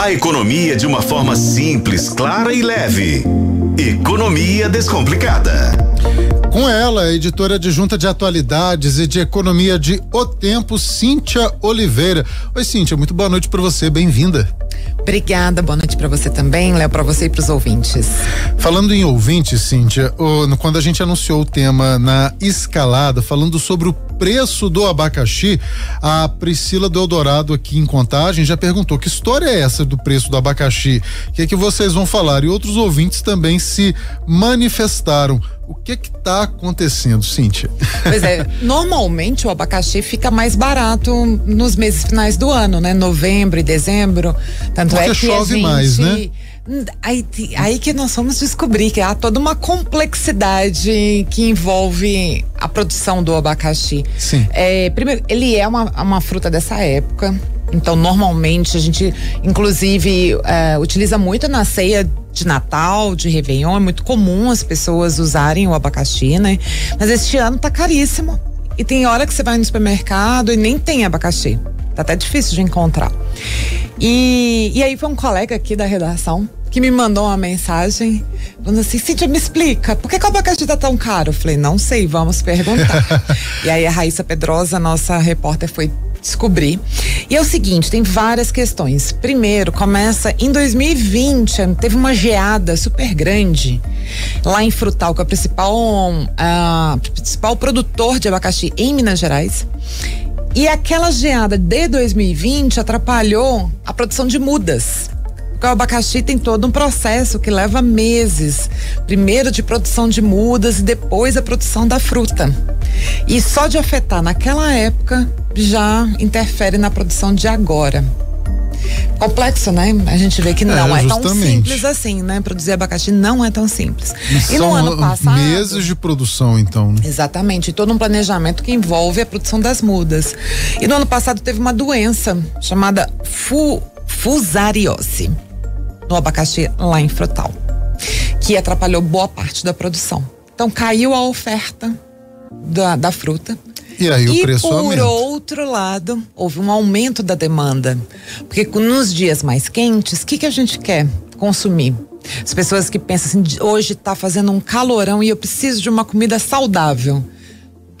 A economia de uma forma simples, clara e leve. Economia Descomplicada. Com ela, a editora adjunta de atualidades e de economia de O Tempo, Cíntia Oliveira. Oi, Cíntia, muito boa noite para você, bem-vinda. Obrigada, boa noite para você também, Léo, para você e para os ouvintes. Falando em ouvintes, Cíntia, quando a gente anunciou o tema na escalada, falando sobre o preço do abacaxi, a Priscila do Eldorado aqui em Contagem já perguntou que história é essa do preço do abacaxi? O que é que vocês vão falar? E outros ouvintes também se manifestaram. O que que tá acontecendo, Cíntia? Pois é, normalmente o abacaxi fica mais barato nos meses finais do ano, né? Novembro e dezembro. Tanto Porque é que chove gente, mais, né? Aí, aí que nós vamos descobrir que há toda uma complexidade que envolve a produção do abacaxi. Sim. É, primeiro, ele é uma, uma fruta dessa época. Então, normalmente, a gente, inclusive, é, utiliza muito na ceia de Natal, de Réveillon. É muito comum as pessoas usarem o abacaxi, né? Mas este ano tá caríssimo. E tem hora que você vai no supermercado e nem tem abacaxi. Tá até difícil de encontrar. E, e aí foi um colega aqui da redação que me mandou uma mensagem falando assim, Cíntia, me explica, por que, que o abacaxi tá tão caro? Eu falei, não sei, vamos perguntar. e aí a Raíssa Pedrosa, nossa repórter, foi descobrir. E é o seguinte, tem várias questões. Primeiro, começa em 2020, teve uma geada super grande lá em Frutal, que é o principal, uh, principal produtor de abacaxi em Minas Gerais. E aquela geada de 2020 atrapalhou a produção de mudas. Porque o abacaxi tem todo um processo que leva meses. Primeiro de produção de mudas e depois a produção da fruta. E só de afetar naquela época já interfere na produção de agora. Complexo, né? A gente vê que não é, é tão simples assim, né? Produzir abacaxi não é tão simples. E, e no ano passado. Meses de produção, então. Né? Exatamente. Todo um planejamento que envolve a produção das mudas. E no ano passado teve uma doença chamada fu, fusariose no abacaxi lá em Frutal, que atrapalhou boa parte da produção. Então caiu a oferta da, da fruta e aí o preço por aumenta. outro lado, houve um aumento da demanda. Porque nos dias mais quentes, o que, que a gente quer consumir? As pessoas que pensam assim, hoje está fazendo um calorão e eu preciso de uma comida saudável.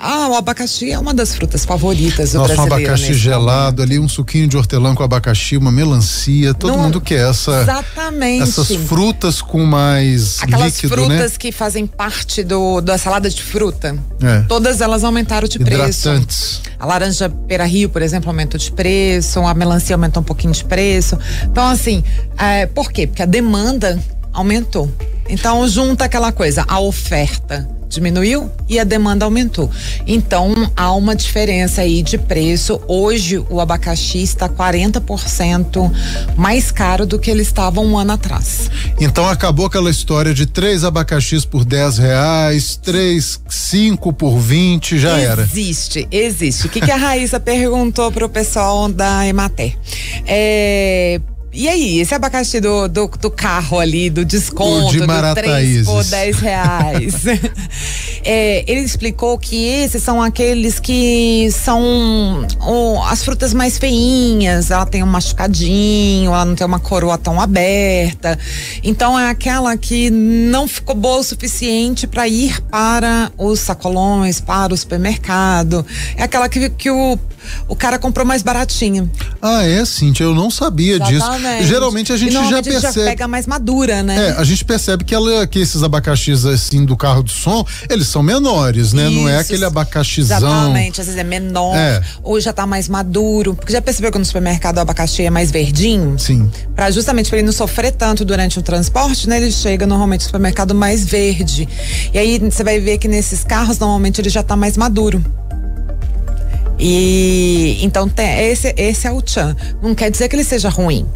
Ah, o abacaxi é uma das frutas favoritas do Nossa, brasileiro. um abacaxi gelado ali, um suquinho de hortelã com abacaxi, uma melancia, todo Não, mundo quer essa. Exatamente. Essas frutas com mais Aquelas líquido, frutas né? que fazem parte do da salada de fruta. É. Todas elas aumentaram de preço. Hidratantes. A laranja pera rio, por exemplo, aumentou de preço, a melancia aumentou um pouquinho de preço. Então, assim, é, por quê? Porque a demanda aumentou. Então, junta aquela coisa, a oferta diminuiu e a demanda aumentou. Então há uma diferença aí de preço. Hoje o abacaxi está 40% mais caro do que ele estava um ano atrás. Então acabou aquela história de três abacaxis por 10 reais, três, cinco por 20, já existe, era. Existe, existe. O que, que a Raíssa perguntou pro pessoal da Emater? É e aí, esse abacaxi do, do, do, carro ali, do desconto, de do 3 por 10 reais. é, ele explicou que esses são aqueles que são oh, as frutas mais feinhas, ela tem um machucadinho, ela não tem uma coroa tão aberta. Então é aquela que não ficou boa o suficiente para ir para os sacolões, para o supermercado. É aquela que, que o o cara comprou mais baratinho. Ah, é, Cintia, eu não sabia Exatamente. disso. Geralmente a gente já percebe. A gente já pega mais madura, né? É, a gente percebe que, ela, que esses abacaxis assim do carro do som, eles são menores, né? Isso, não é aquele abacaxizão. Exatamente, às vezes é menor, É. ou já tá mais maduro. Porque já percebeu que no supermercado o abacaxi é mais verdinho? Sim. Pra justamente para ele não sofrer tanto durante o transporte, né? Ele chega normalmente no supermercado mais verde. E aí você vai ver que nesses carros normalmente ele já tá mais maduro. E então tem, esse, esse é o tchan. Não quer dizer que ele seja ruim.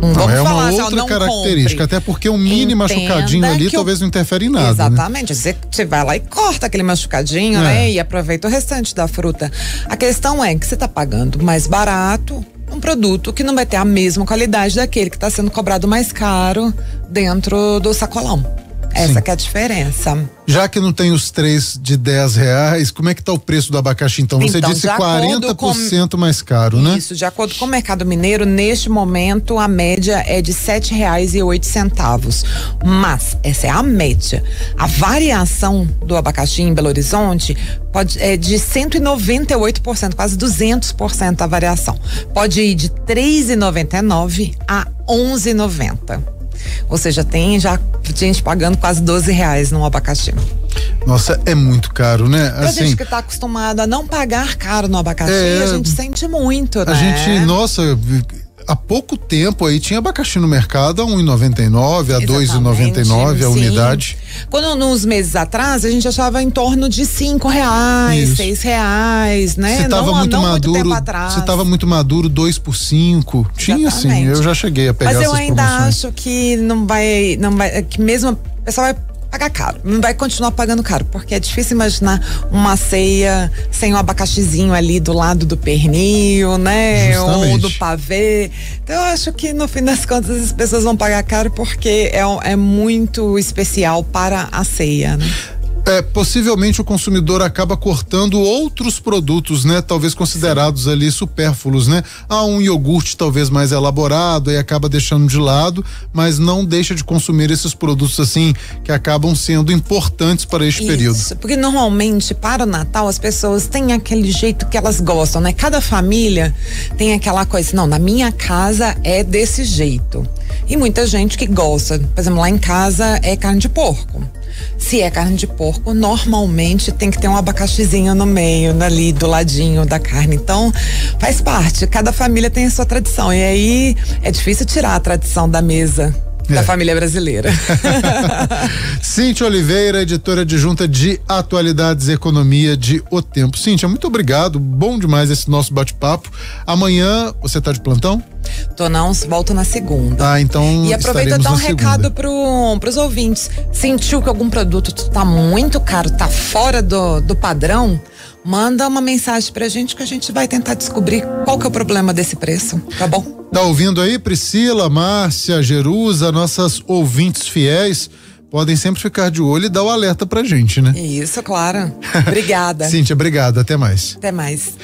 Não, Não, é uma outra característica, compre. até porque um mini Entenda machucadinho ali talvez não interfere em nada. né? Exatamente. Você, você vai lá e corta aquele machucadinho, É. né? E aproveita o restante da fruta. A questão é que você está pagando mais barato um produto que não vai ter a mesma qualidade daquele que está sendo cobrado mais caro dentro do sacolão. Essa que é a diferença. Já que não tem os três de 10 reais, como é que tá o preço do abacaxi? Então, você Então, disse de acordo 40% com- mais caro, né? Isso, de acordo com o mercado mineiro, neste momento a média é de sete reais e oito centavos. Mas essa é a média. A variação do abacaxi em Belo Horizonte pode é de 198%, quase 200% a variação. Pode ir de 3,99 a 11,90. Ou seja, tem já gente pagando quase 12 reais no abacaxi. Nossa, é muito caro, né? Pra Assim, gente que tá acostumado a não pagar caro no abacaxi, É, a gente sente muito, né? a gente, nossa, há pouco tempo aí tinha abacaxi no mercado a 1,99, a 2,99 a unidade. Quando nos meses atrás a gente achava em torno de cinco reais, Isso. seis reais, né? Se tava não, muito não maduro, muito tempo atrás. se tava muito maduro, 2 por 5. Tinha sim, eu já cheguei a pegar Mas eu ainda promoções. acho que não vai, não vai, que mesmo o pessoal vai pagar caro, não vai continuar pagando caro, porque é difícil imaginar uma ceia sem um abacaxizinho ali do lado do pernil, né? Ou Justamente. do pavê. Então eu acho que no fim das contas as pessoas vão pagar caro porque é, é muito especial para a ceia, né? É, possivelmente o consumidor acaba cortando outros produtos, né? Talvez considerados ali supérfluos, né? Há um iogurte talvez mais elaborado e acaba deixando de lado, mas não deixa de consumir esses produtos assim que acabam sendo importantes para este período. Isso, porque normalmente para o Natal as pessoas têm aquele jeito que elas gostam, né? Cada família tem aquela coisa, não, na minha casa é desse jeito. E muita gente que gosta, por exemplo, lá em casa é carne de porco. Se é carne de porco, normalmente tem que ter um abacaxizinho no meio, ali do ladinho da carne. Então, faz parte. Cada família tem a sua tradição. E aí é difícil tirar a tradição da mesa É. da família brasileira. Cíntia Oliveira, editora adjunta de Atualidades e Economia de O Tempo. Cíntia, muito obrigado. Bom demais esse nosso bate-papo. Amanhã você tá de plantão? Tô não, volto na segunda. Ah, então E aproveita e dá um recado pro, pros ouvintes. Sentiu que algum produto tá muito caro, tá fora do, do padrão? Manda uma mensagem pra gente que a gente vai tentar descobrir qual que é o problema desse preço, tá bom? Tá ouvindo aí, Priscila, Márcia, Jerusa, nossas ouvintes fiéis? Podem sempre ficar de olho e dar o alerta pra gente, né? Isso, claro. Obrigada. Cíntia, obrigado. Até mais. Até mais.